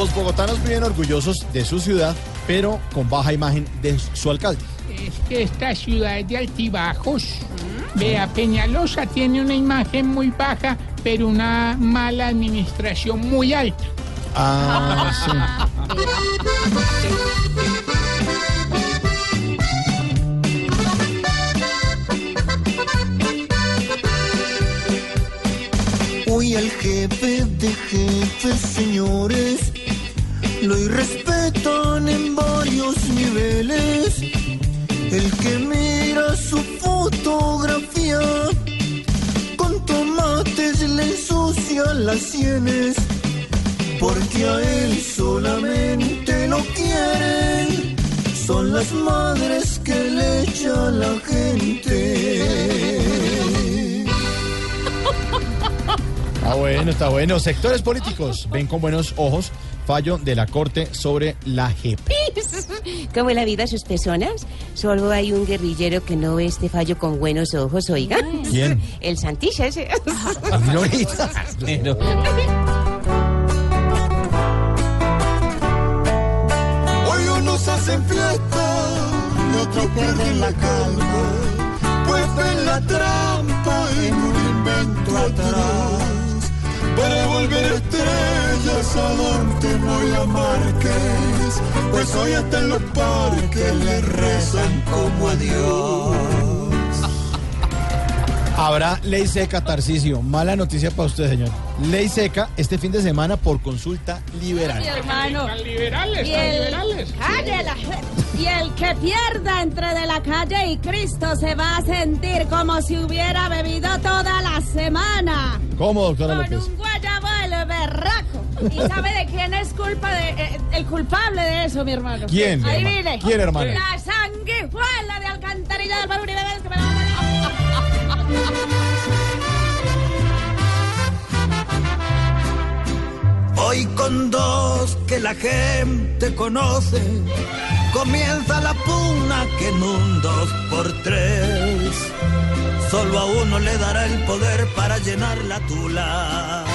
Los bogotanos viven orgullosos de su ciudad, pero con baja imagen de su alcalde. Es que esta ciudad es de altibajos. Vea, Peñalosa tiene una imagen muy baja, pero una mala administración muy alta. Ah, sí. Hoy al jefe de jefes, señores, El que mira su fotografía con tomates le ensucia las sienes, porque a él solamente lo quieren. Son las madres que le echa la gente. Ah, bueno, está bueno. Sectores políticos ven con buenos ojos fallo de la Corte sobre la JEP. ¿Cómo la vida a sus personas? Solo hay un guerrillero que no ve este fallo con buenos ojos, oiga. ¿Quién? El Santilla ese. Glorita. Pero- Hoy unos hacen fiesta y otros pierden la calma. Pues ven la trampa en un invento atrás. Para volver estrellas a Don Temo y a Márquez. Pues hoy hasta en los parques le rezan como a Dios. Habrá ley seca, Tarcisio. Mala noticia para usted, señor. Ley seca este fin de semana por consulta liberal. hermano. Tan liberales, Y tan el, liberales. cállala. y el que pierda entre de la calle y Cristo se va a sentir como si hubiera bebido toda la semana. ¿Cómo, doctora Con López? ¿Y sabe de quién es culpa de eh, el culpable de eso, mi hermano? ¿Quién, viene. ¿Quién, hermano? La sanguijuela de alcantarilla del Balón que me la Hoy con dos que la gente conoce, comienza la pugna que en un dos por tres. Solo a uno le dará el poder para llenar la tula.